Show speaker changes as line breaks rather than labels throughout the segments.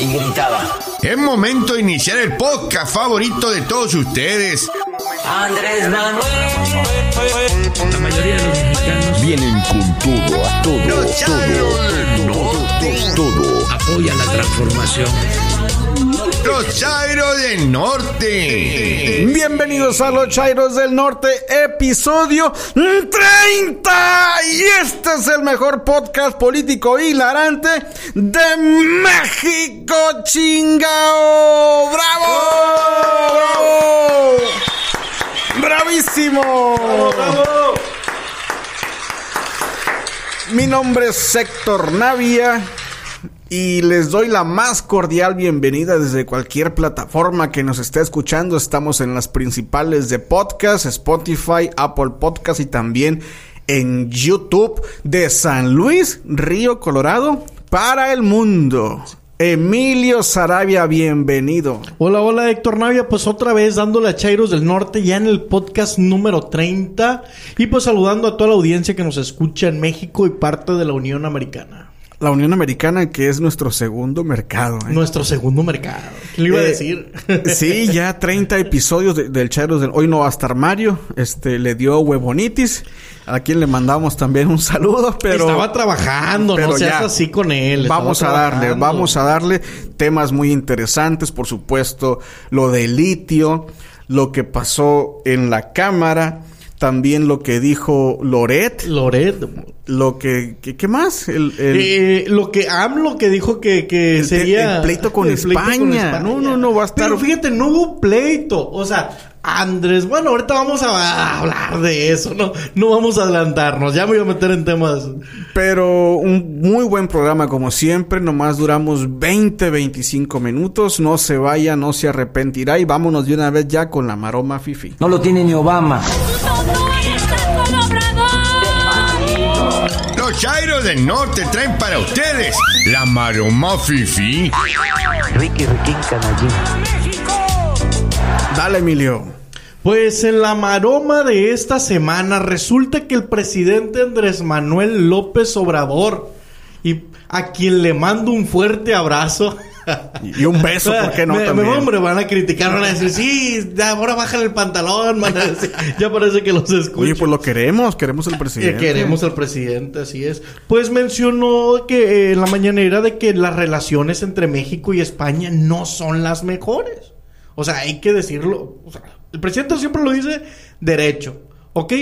y gritaba.
Es momento de iniciar el podcast favorito de todos ustedes.
Andrés Manuel.
La mayoría de los mexicanos
Vienen con todo, a todo,
del Norte.
todo, todo.
apoyan la transformación.
Los Chairos del Norte.
Bienvenidos a los Chairos del Norte, episodio 30. Y este es el mejor podcast político hilarante de México, chingao. ¡Bravo! ¡Bravo! ¡Bravísimo! Mi nombre es Héctor Navia. Y les doy la más cordial bienvenida desde cualquier plataforma que nos esté escuchando. Estamos en las principales de podcast, Spotify, Apple Podcast y también en YouTube de San Luis, Río Colorado, para el mundo. Emilio Sarabia, bienvenido.
Hola, hola Héctor Navia, pues otra vez dándole a Chairos del Norte ya en el podcast número 30 y pues saludando a toda la audiencia que nos escucha en México y parte de la Unión Americana.
La Unión Americana, que es nuestro segundo mercado. ¿eh?
Nuestro segundo mercado. ¿Quién le iba a
Eh,
decir?
Sí, ya 30 episodios de- del Chairos del... Hoy no va a estar Mario, este, le dio huevonitis, a quien le mandamos también un saludo, pero...
Estaba trabajando,
pero
no seas
ya.
así con él.
Vamos a darle,
trabajando.
vamos a darle temas muy interesantes, por supuesto, lo de litio, lo que pasó en la Cámara, también lo que dijo Loret,
Loret.
lo que... que- ¿Qué más? El, el-
Eh, lo que AMLO que dijo que, que
El-
sería
el pleito con España. No, no, no, va a estar-
Pero fíjate, no hubo pleito. O sea, Andrés, bueno, ahorita vamos a hablar de eso. No, no vamos a adelantarnos. Ya me voy a meter en temas.
Pero un muy buen programa como siempre, nomás duramos 20, 25 minutos, no se vaya, no se arrepentirá y vámonos de una vez ya con la maroma fifi.
No lo tiene ni Obama.
Los Chairos del Norte traen para ustedes la maroma fifi.
Ricky, Ricky, canallín.
Dale, Emilio.
Pues en la maroma de esta semana resulta que el presidente Andrés Manuel López Obrador, y a quien le mando un fuerte abrazo.
Y un beso, ¿por qué no?
Me- me-
también?
hombre, van a criticar, van a decir, sí, ahora bájale el pantalón, van a decir, ya parece que los escucho.
Oye, pues lo queremos, queremos el
Que
presidente.
queremos al presidente, así es. Pues mencionó que eh, en la mañanera de que las relaciones entre México y España no son las mejores. O sea, hay que decirlo. o sea, el presidente siempre lo dice derecho. ¿Ok?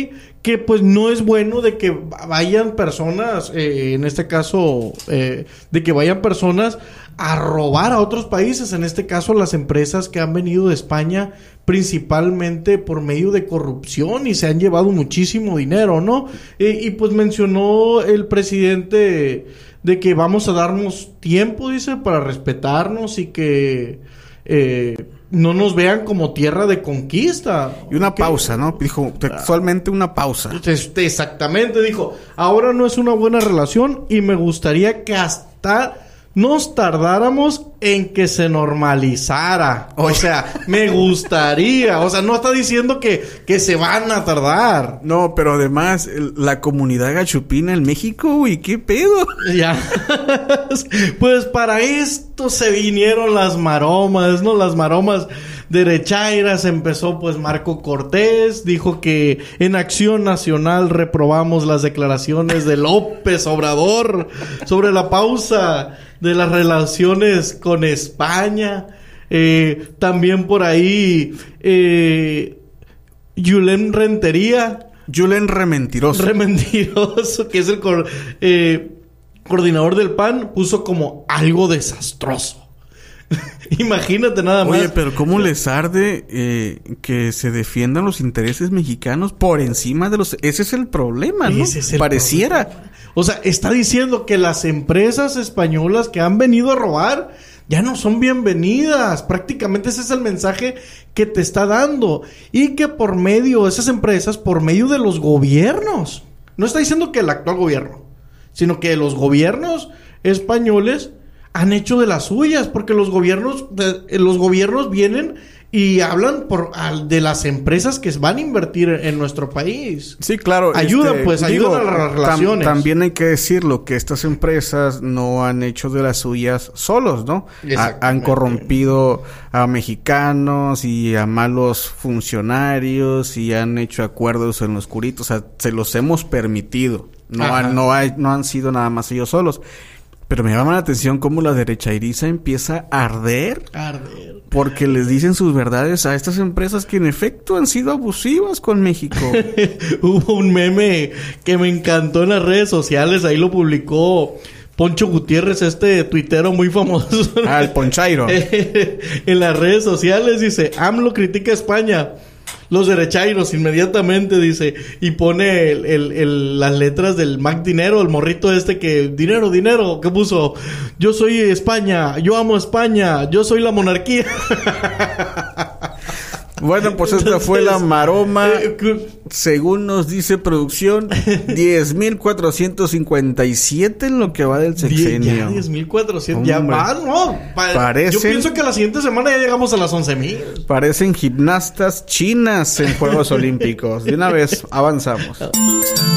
Que pues no es bueno de que vayan personas, eh, en este caso, eh, de que vayan personas a robar a otros países, en este caso las empresas que han venido de España principalmente por medio de corrupción y se han llevado muchísimo dinero, ¿no? Eh, y pues mencionó el presidente de que vamos a darnos tiempo, dice, para respetarnos y que no nos vean como tierra de conquista.
Y una pausa, ¿no? Dijo textualmente una pausa.
este, exactamente, dijo, ahora no es una buena relación y me gustaría que hasta nos tardáramos en que se normalizara. O sea, me gustaría, o sea, no está diciendo que, que se van a tardar.
No, pero además, el- la comunidad gachupina en México, uy, qué pedo.
Ya. pues para esto se vinieron las maromas, ¿no? Las maromas derechairas. Empezó pues Marco Cortés. Dijo que en Acción Nacional reprobamos las declaraciones de López Obrador sobre la pausa de las relaciones con España. Eh, también por ahí, eh, Yulem Rentería.
Julen Rementiroso.
Re mentiroso, que es el cor- eh, coordinador del PAN, puso como algo desastroso. Imagínate nada más.
Oye, pero ¿cómo les arde eh, que se defiendan los intereses mexicanos por encima de los... Ese es el problema, ¿no?
Ese es el
Pareciera.
O sea, está diciendo que las empresas españolas que han venido a robar ya no son bienvenidas. Prácticamente ese es el mensaje que te está dando. Y que por medio, esas empresas, por medio de los gobiernos, no está diciendo que el actual gobierno, sino que los gobiernos españoles han hecho de las suyas, porque los gobiernos, eh, los gobiernos vienen y hablan por al- de las empresas que van a invertir en nuestro país.
Sí, claro.
Ayudan,
este,
pues, ayudan a las
tam-
relaciones.
también hay que decirlo que estas empresas no han hecho de las suyas solos, ¿no? Ha- han corrompido a mexicanos y a malos funcionarios y han hecho acuerdos en lo oscurito. O sea, se los hemos permitido. No, han, no, hay- no han sido nada más ellos solos. Pero me llama la atención cómo la derecha iriza empieza a arder
Arder.
porque les dicen sus verdades a estas empresas que en efecto han sido abusivas con México.
Hubo un meme que me encantó en las redes sociales, ahí lo publicó Poncho Gutiérrez, este tuitero muy famoso.
Ah, el Ponchairo.
en las redes sociales dice, AMLO critica a España. Los derechairos inmediatamente dice y pone el- el- las letras del Mac Dinero, el morrito este que dinero, dinero, que puso yo soy España, yo amo España, yo soy la monarquía.
Bueno, pues esta fue la maroma.
eh,
Según nos dice producción, 10.457 en lo que va del sexenio.
Ya 10.400. Ya va, no. pa-
Parecen-
Yo pienso que la siguiente semana ya llegamos a las 11.000.
Parecen gimnastas chinas en Juegos Olímpicos. De una vez, avanzamos.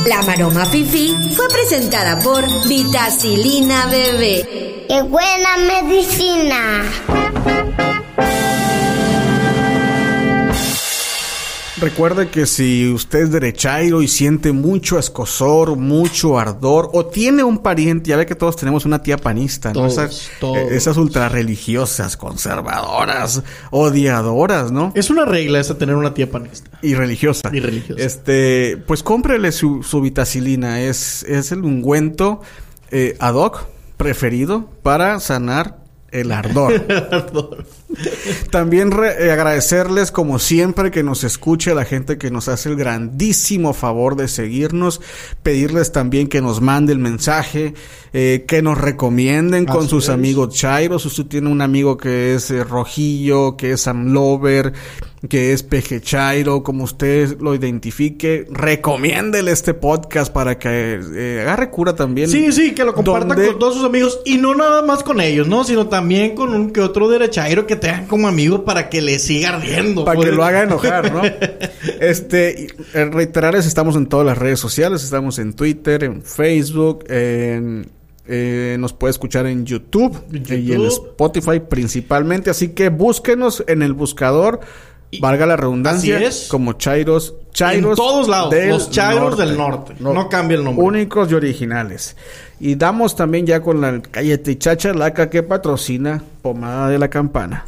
La Maroma Fifi fue presentada por Vitacilina Bebé.
¡Qué buena medicina!
Recuerde que si usted es derechairo y siente mucho escosor, mucho ardor, o tiene un pariente, ya ve que todos tenemos una tía panista, ¿no?
Todos,
esas,
todos.
eh, esas ultrarreligiosas, conservadoras, odiadoras, ¿no?
Es una regla esa tener una tía panista.
Y religiosa.
Y religiosa.
Este, pues cómprele su, su vitacilina. Es, es el ungüento eh, ad hoc preferido para sanar el ardor. También re- eh, agradecerles como siempre que nos escuche la gente que nos hace el grandísimo favor de seguirnos, pedirles también que nos mande el mensaje, eh, que nos recomienden con sus
es.
amigos chairos. Usted tiene un amigo que es eh, rojillo, que es amlover, que es peje chairo, como usted lo identifique, recomiéndele este podcast para que eh, agarre cura también.
Sí, sí, que lo compartan
Donde-
con todos sus amigos. Y no nada más con ellos, ¿no? Sino también con un que otro derechairo que tengan como amigo para que le siga ardiendo.
Para que lo haga enojar, ¿no? Este, reiterarles, estamos en todas las redes sociales, estamos en Twitter, en Facebook, en, eh, nos puede escuchar en YouTube,
En
y en. Spotify principalmente, así que búsquenos en el buscador, valga la redundancia,
Así es.
como Chairos, Chairos
En todos lados, los Chairos del norte. No cambia el nombre.
Únicos y originales. Y damos también ya con la Cállate Chachalaca que patrocina Pomada de la Campana.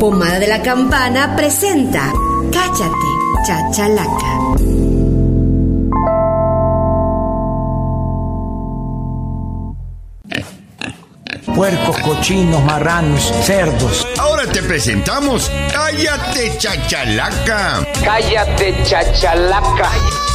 Pomada de la Campana presenta Cállate, Chachalaca.
Puercos, cochinos, marranos, cerdos.
Ahora te presentamos Cállate Chachalaca.
Cállate, chachalaca.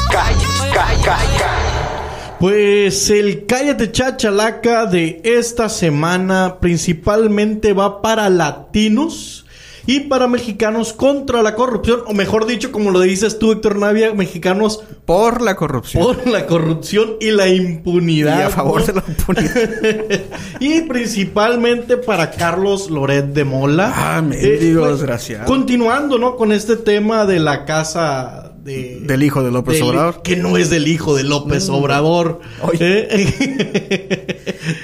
Ca, ca, ca, ca.
Pues el Cállate Chachalaca de esta semana principalmente va para latinos y para mexicanos contra la corrupción, o mejor dicho, como lo dices tú, Héctor Navia, mexicanos
Por la corrupción.
por la corrupción y la
y
impunidad.
a favor
¿no?
de la impunidad.
y principalmente para Carlos Loret de Mola.
Ah, mendigo
pues,
desgraciado.
Continuando, ¿no? Con este tema de la casa de...
Del hijo de López
del-
Obrador.
Que no es del hijo de López Obrador.
Oye.
¿Eh?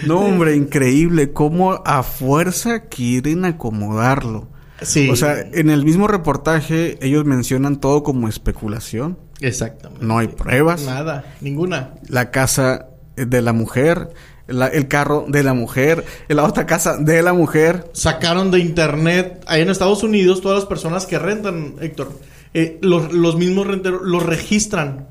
No, hombre, increíble cómo a fuerza quieren acomodarlo.
Sí.
O sea, en el mismo reportaje ellos mencionan todo como especulación.
Exactamente.
No hay pruebas.
Nada, ninguna.
La casa de la mujer, la- el carro de la mujer, la otra casa de la mujer.
Sacaron de internet, ahí en Estados Unidos, todas las personas que rentan, Héctor, eh, los, los mismos renteros los registran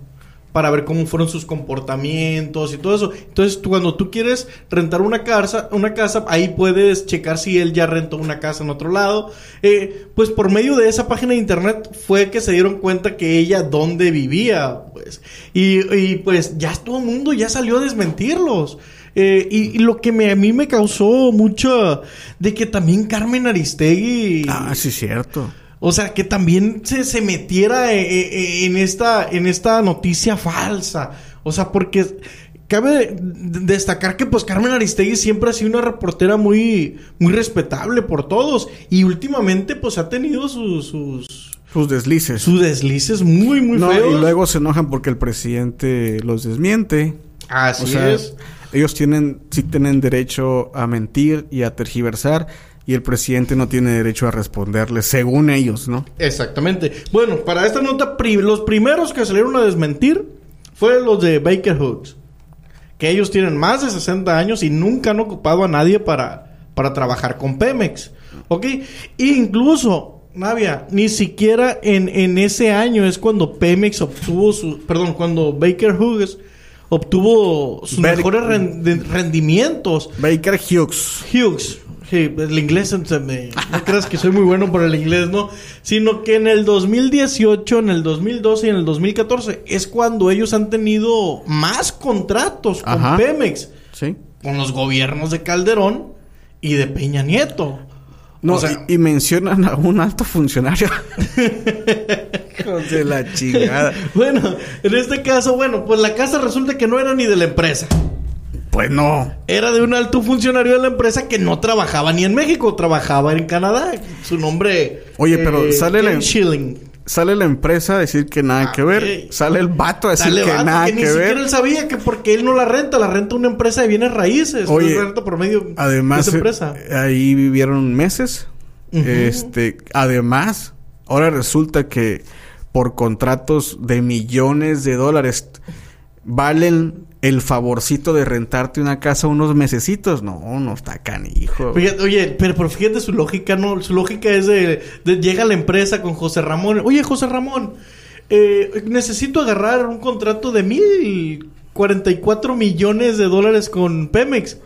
para ver cómo fueron sus comportamientos y todo eso. Entonces, cuando tú quieres rentar una casa, una casa, ahí puedes checar si él ya rentó una casa en otro lado. Eh, pues por medio de esa página de internet fue que se dieron cuenta que ella dónde vivía, pues. Y, y, pues ya todo el mundo ya salió a desmentirlos. Eh, y, y lo que me, a mí me causó mucho de que también Carmen Aristegui
Ah, sí, cierto.
O sea, que también se, se metiera eh, eh, en, esta, en esta noticia falsa. O sea, porque cabe de- de- destacar que pues Carmen Aristegui siempre ha sido una reportera muy, muy respetable por todos. Y últimamente pues ha tenido sus, sus,
Sus deslices.
sus deslices muy, muy
no,
feos.
y luego se enojan porque el presidente los desmiente.
Así
o sea,
es.
ellos tienen, sí tienen derecho a mentir y a tergiversar. Y el presidente no tiene derecho a responderles, según ellos, ¿no?
Exactamente. Bueno, para esta nota, los primeros que salieron a desmentir fueron los de Baker Hughes. Que ellos tienen más de 60 años y nunca han ocupado a nadie para, para trabajar con Pemex. ¿Ok? E incluso, Navia, ni siquiera en, en ese año es cuando Pemex obtuvo su... Perdón, cuando Baker Hughes obtuvo sus mejores rendimientos.
Baker Hughes.
Hughes. Sí, el inglés se me... No creas que soy muy bueno por el inglés, ¿no? Sino que en el 2018, en el 2012 y en el 2014 es cuando ellos han tenido más contratos con
Ajá.
Pemex.
¿Sí?
Con los gobiernos de Calderón y de Peña Nieto.
No,
O sea-
y, y mencionan a un alto funcionario. De la chingada.
Bueno, en este caso, bueno, pues la casa resulta que no era ni de la empresa.
Pues no.
Era de un alto funcionario de la empresa que no trabajaba ni en México, trabajaba en Canadá. Su nombre...
Oye, pero sale la-
Ken Schilling.
Sale la empresa a decir que nada que ver.
ok.
Sale el vato a decir que
vato,
nada
que
que,
ni siquiera
ver.
él sabía que porque él no la renta, la renta una empresa de bienes raíces.
Oye,
no renta por medio
Además,
de esa
eh,
empresa.
ahí vivieron meses. Este, además, ahora resulta que por contratos de millones de dólares valen el favorcito de rentarte una casa unos mesecitos. No, no está canijo.
Fíjate, oye, pero, pero fíjate su lógica, ¿no? Su lógica es de, llega la empresa con José Ramón. Oye, José Ramón, eh, necesito agarrar un contrato de mil cuarenta y cuatro millones de dólares con Pemex.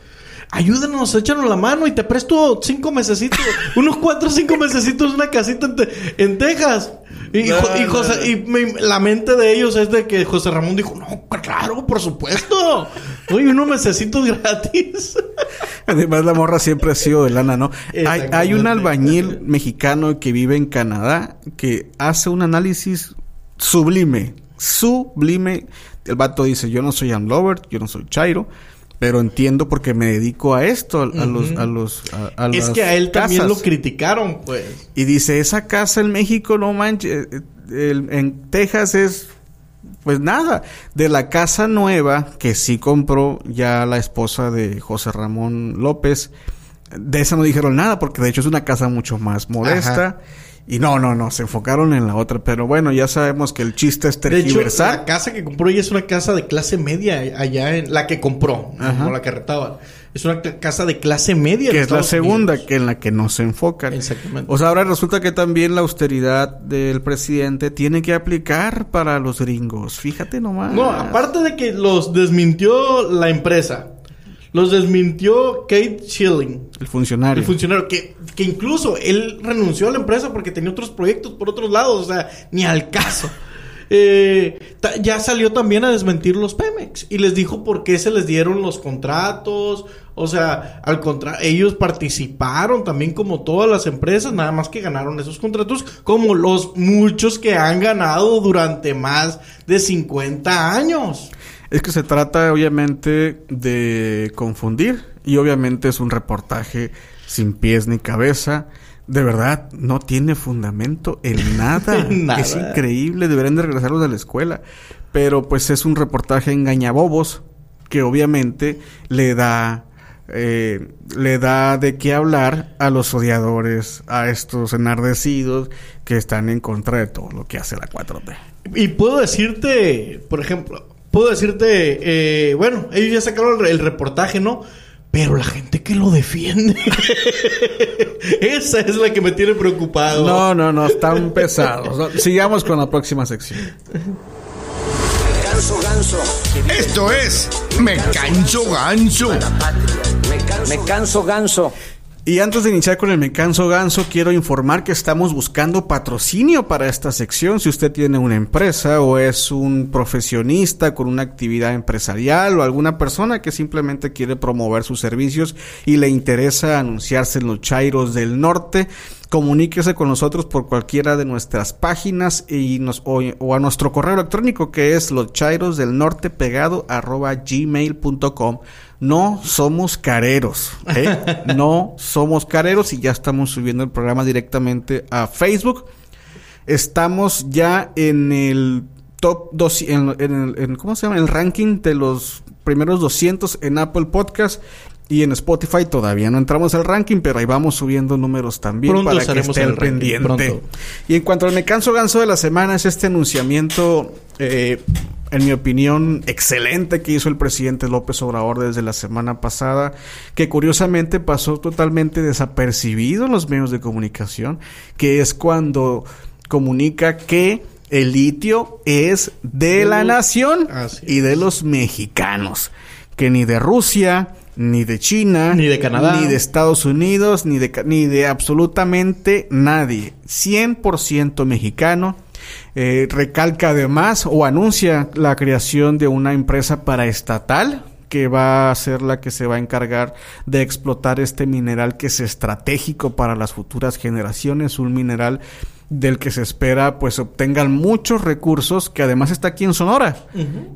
Ayúdanos, échanos la mano y te presto cinco mesecitos, unos cuatro o cinco mesecitos, una casita en Texas. Y,
No,
José-
no.
y me- la mente de ellos es de que José Ramón dijo, no, claro, por supuesto. Oye, unos mesecitos gratis.
Además, la morra siempre ha sido de lana, ¿no? Hay, hay un albañil mexicano que vive en Canadá que hace un análisis sublime. Sublime. El vato dice, yo no soy Lover, yo no soy Chairo, pero entiendo porque me dedico a esto, a, a los... A los a, a
es
las
que a él también
casas".
lo criticaron, pues.
Y dice, esa casa en México, no manches, eh, el- en Texas es, pues nada, de la casa nueva que sí compró ya la esposa de José Ramón López, de esa no dijeron nada, porque de hecho es una casa mucho más modesta.
Ajá.
Y no, no, no, se enfocaron en la otra, pero bueno, ya sabemos que el chiste es
De hecho,
tergiversar.
la casa que compró ella es una casa de clase media allá en la que compró,
Ajá.
no la que rentaba. Es una ca- casa de clase media.
que es la segunda
Unidos.
que en la que no se enfocan.
Exactamente.
O sea, ahora resulta que también la austeridad del presidente tiene que aplicar para los gringos. Fíjate nomás.
No, aparte de que los desmintió la empresa, los desmintió Kate Schilling.
el funcionario.
El funcionario, que, que incluso él renunció a la empresa porque tenía otros proyectos por otros lados, o sea, ni al caso. Eh, ya salió también a desmentir los Pemex y les dijo por qué se les dieron los contratos. O sea, al contrario, ellos participaron también como todas las empresas, nada más que ganaron esos contratos, como los muchos que han ganado durante más de 50 años.
Es que se trata obviamente de confundir y obviamente es un reportaje sin pies ni cabeza. De verdad, no tiene fundamento en nada. Es increíble, deberían de regresarlos de la escuela. Pero pues es un reportaje engañabobos que obviamente le da eh, le da de qué hablar a los odiadores, a estos enardecidos que están en contra de todo lo que hace la 4T.
Y puedo decirte, por ejemplo, puedo decirte, eh, bueno, ellos ya sacaron el, el reportaje, ¿no? Pero la gente que lo defiende, esa es la que me tiene preocupado.
No, no, no, están pesados. Sigamos con la próxima sección.
Canso ganso.
Esto es Me Canso Ganso.
Me canso ganso.
Y antes de iniciar con el Me Canso Ganso, quiero informar que estamos buscando patrocinio para esta sección. Si usted tiene una empresa o es un profesionista con una actividad empresarial o alguna persona que simplemente quiere promover sus servicios y le interesa anunciarse en los Chairos del Norte, comuníquese con nosotros por cualquiera de nuestras páginas y o, a nuestro correo electrónico que es los pegado arroba. No somos careros, ¿eh? no somos careros y ya estamos subiendo el programa directamente a Facebook. Estamos ya en el top 2, en, en en- ¿cómo se llama? El ranking de los primeros 200 en Apple Podcast y en Spotify todavía no entramos al ranking, pero ahí vamos subiendo números también
Pronto
para que esté
en el
pendiente.
pronto.
Y en cuanto al me canso ganso de la semana es este anunciamiento, eh, en mi opinión, excelente que hizo el presidente López Obrador desde la semana pasada, que curiosamente pasó totalmente desapercibido en los medios de comunicación, que es cuando comunica que el litio es de la nación y de los mexicanos, que ni de Rusia, ni de China,
Ni de Canadá.
ni de Estados Unidos, ni de, ni de absolutamente nadie. 100% mexicano. Eh, recalca además o anuncia la creación de una empresa paraestatal que va a ser la que se va a encargar de explotar este mineral que es estratégico para las futuras generaciones, un mineral del que se espera pues obtengan muchos recursos que además está aquí en Sonora.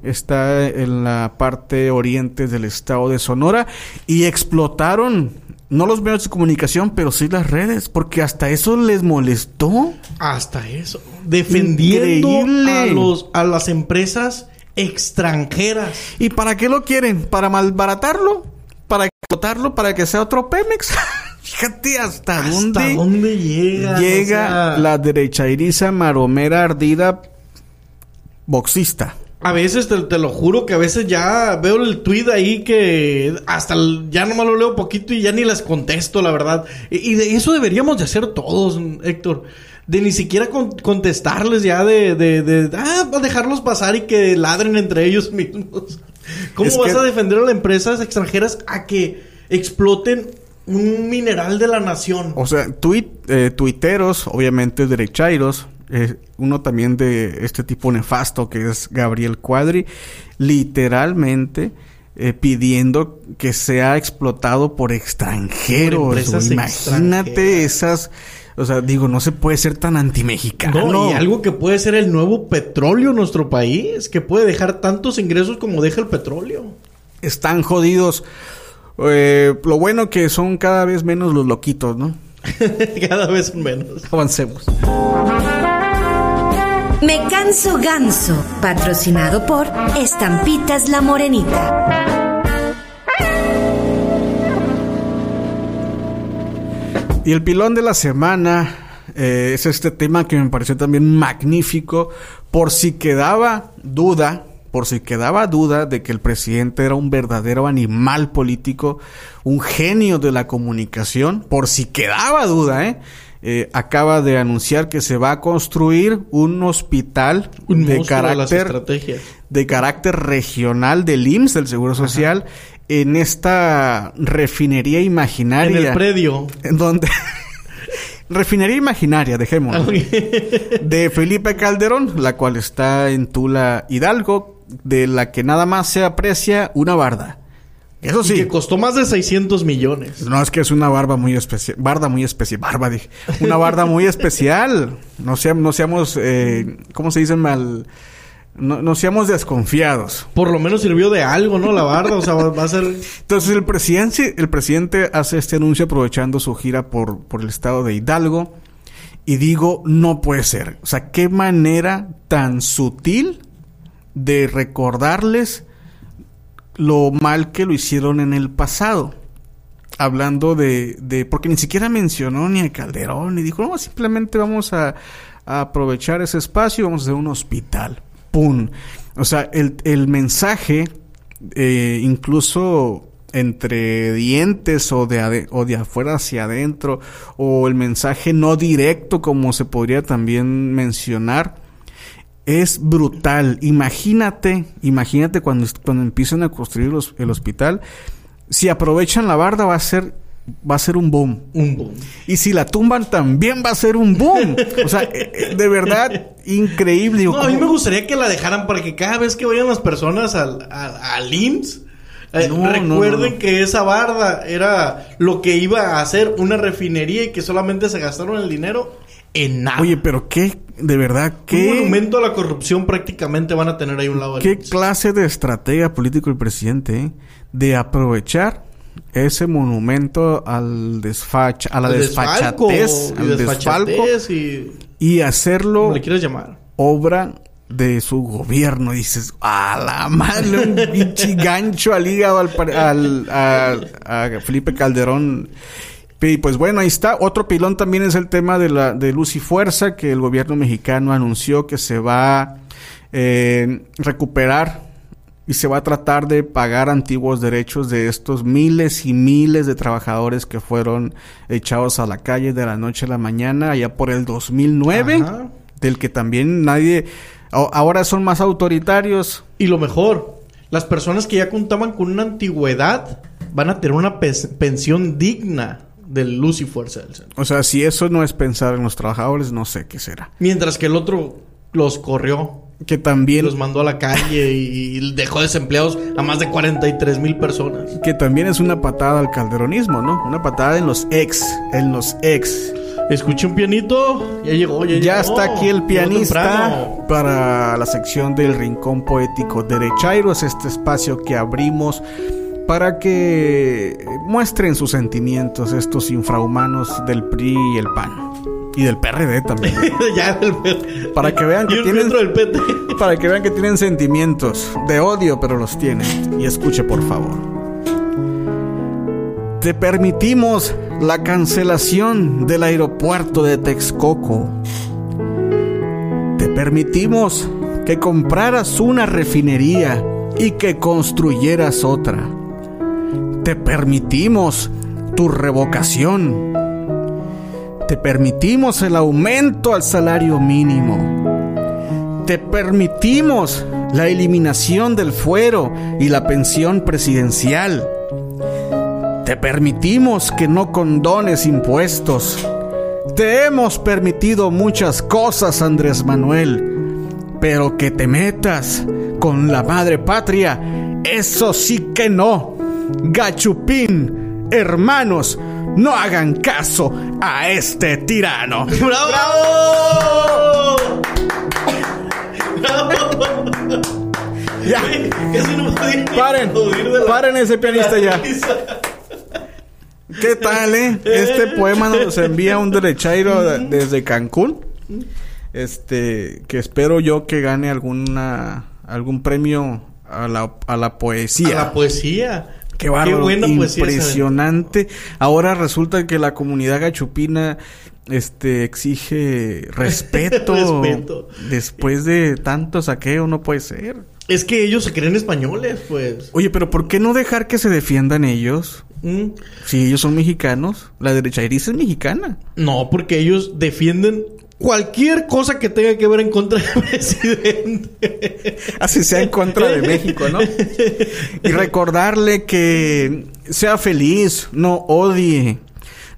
Está en la parte oriente del estado de Sonora y explotaron no los medios de comunicación pero sí las redes porque hasta eso les molestó
Hasta eso. Defendiendo
Increíble.
a, los, a las empresas extranjeras.
y para qué lo quieren para malbaratarlo para explotarlo para que sea otro Pemex fíjate hasta,
¿Hasta
dónde
dónde llega?
llega
O sea,
la derechairiza maromera ardida boxista
A veces, te, te lo juro que a veces ya veo el tweet ahí que hasta el- ya nomás lo leo poquito y ya ni les contesto, la verdad. Y, y de eso deberíamos de hacer todos, Héctor. De ni siquiera con- contestarles ya de, de, de, ah, dejarlos pasar y que ladren entre ellos mismos. ¿Cómo
Es
vas
que-
a defender a las empresas extranjeras a que exploten un mineral de la nación?
O sea, tuit, eh, tuiteros, obviamente derechairos, eh, uno también de este tipo nefasto que es Gabriel Cuadri, literalmente eh, pidiendo que sea explotado por extranjeros.
Por.
Imagínate
extranjeras.
esas, o sea, digo, no se puede ser tan antimexicano.
No, y algo que puede ser el nuevo petróleo en nuestro país, que puede dejar tantos ingresos como deja el petróleo.
Están jodidos. Eh, lo bueno que son cada vez menos los loquitos, ¿no?
Cada vez menos.
Avancemos.
Me canso ganso, patrocinado por Estampitas La Morenita.
Y el pilón de la semana eh, es este tema que me pareció también magnífico. Por si quedaba duda, por si quedaba duda de que el presidente era un verdadero animal político, un genio de la comunicación, por si quedaba duda, ¿eh? Eh, acaba de anunciar que se va a construir un hospital
Un
de
de
carácter
estrategias.
de carácter regional del IMSS, del Seguro Social, en esta refinería imaginaria.
En el predio.
En donde. refinería imaginaria, dejémoslo. de Felipe Calderón, la cual está en Tula Hidalgo, de la que nada más se aprecia una barda. Eso
Y
sí.
que costó más de 600 millones.
No, es que es una barba muy especial. Barda muy especial. Barba, dije. Una barda muy especial. No, seam- no seamos. Eh, ¿Cómo se dice mal? No, no seamos desconfiados.
Por lo menos sirvió de algo, ¿no? La barda, o sea, va, va a ser...
Entonces el presidente, el presidente hace este anuncio aprovechando su gira por, por el estado de Hidalgo. Y digo, no puede ser. O sea, qué manera tan sutil de recordarles lo mal que lo hicieron en el pasado. Hablando de, de porque ni siquiera mencionó ni a Calderón, y dijo, no, simplemente vamos a, aprovechar ese espacio y vamos a hacer un hospital. ¡Pum! O sea, el, el mensaje, eh, incluso entre dientes o de, o de afuera hacia adentro, o el mensaje no directo, como se podría también mencionar, es brutal. Imagínate, imagínate cuando, cuando empiecen a construir los- el hospital. Si aprovechan la barda va a ser va a ser un boom.
Un boom.
Y si la tumban también va a ser un boom. O sea, eh, eh, de verdad, increíble. Digo,
No, a mí
¿cómo-
me gustaría que la dejaran para que cada vez que vayan las personas al, al, al IMSS, eh,
no,
recuerden
no, no.
que esa barda era lo que iba a hacer una refinería y que solamente se gastaron el dinero en nada.
Oye, pero qué, de verdad,
Un
qué,
monumento a la corrupción prácticamente van a tener ahí un lado
qué clase de estratega político el presidente eh, de aprovechar ese monumento al desfach, a la
El
desfachatez,
y
al desfalco
y...
y hacerlo
como le quieras llamar.
obra de su gobierno. Dices, a la madre, un pinche gancho al hígado al, par- al- al- a Felipe Calderón. Y pues bueno, ahí está. Otro pilón también es el tema de la de Luz y Fuerza, que el gobierno mexicano anunció que se va a eh, recuperar y se va a tratar de pagar antiguos derechos de estos miles y miles de trabajadores que fueron echados a la calle de la noche a la mañana allá por el 2009
Ajá.
del que también nadie ahora son más autoritarios
Y lo mejor, las personas que ya contaban con una antigüedad van a tener una pensión digna del luz y fuerza del centro.
o sea si eso no es pensar en los trabajadores no sé qué será
Mientras que el otro los corrió,
que también
los mandó a la calle y, dejó desempleados a más de 43 mil personas.
que también es una patada al calderonismo no una patada en los ex en los ex
Escuché un pianito, ya llegó, ya,
Ya
llegó.
está aquí el pianista para la sección del Rincón Poético Derechairos, este espacio que abrimos para que muestren sus sentimientos estos infrahumanos del PRI y el PAN. Y del PRD también.
ya
Para que vean que tienen
metro del PT.
para que vean que tienen sentimientos de odio, pero los tienen. Y escuche, por favor. Te permitimos la cancelación del aeropuerto de Texcoco. Te permitimos que compraras una refinería y que construyeras otra. Te permitimos tu revocación. Te permitimos el aumento al salario mínimo. Te permitimos la eliminación del fuero y la pensión presidencial. Te permitimos que no condones impuestos. Te hemos permitido muchas cosas, Andrés Manuel. Pero que te metas con la madre patria, eso sí que no. Gachupín, hermanos, no hagan caso a este tirano.
¡Bravo!
Ya.
Casi no podía
Paren,
la-
paren ese pianista ya.
risa.
¿Qué tal, eh? Este poema nos envía un derechairo de- desde Cancún. Este, que espero yo que gane alguna algún premio a la, a la poesía.
A la poesía.
Qué bárbaro,
poesía
impresionante. Ahora resulta que la comunidad gachupina este exige respeto,
Respeto.
después de tanto saqueo, no puede ser.
Es que ellos se creen españoles, pues.
Oye, pero ¿por qué no dejar que se defiendan ellos?
Mm.
Si ellos son mexicanos, la derechairiza es mexicana.
No, porque ellos defienden cualquier cosa que tenga que ver en contra del presidente.
Así sea en contra de México, ¿no? Y recordarle que sea feliz, no odie,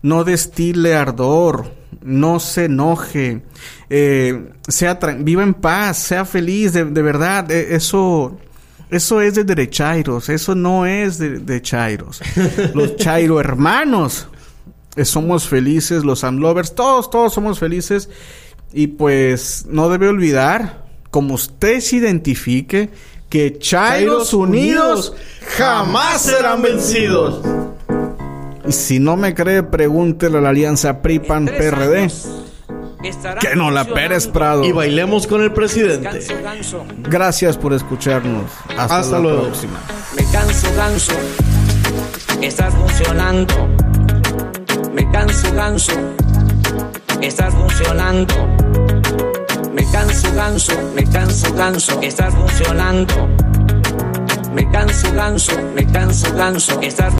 no destile ardor, no se enoje, eh, sea viva en paz, sea feliz, de, de verdad, eh, eso... Eso es de derechairos, eso no es de, de chairos. Los chairo hermanos somos felices, los amlovers, todos, todos somos felices. Y pues no debe olvidar, como usted se identifique, que Chairos Unidos jamás serán vencidos. Y si no me cree, pregúntele a la alianza PRI-PAN-PRD. Que no la Pérez Prado.
y bailemos con el presidente.
Ganso,
Gracias por escucharnos. Hasta,
Hasta
la
luego.
próxima.
me canso, ganso. Estás funcionando. Me canso, ganso. Estás funcionando. Me canso, ganso. Me canso, ganso. Estás funcionando. Me canso, ganso. Me canso, ganso. Estás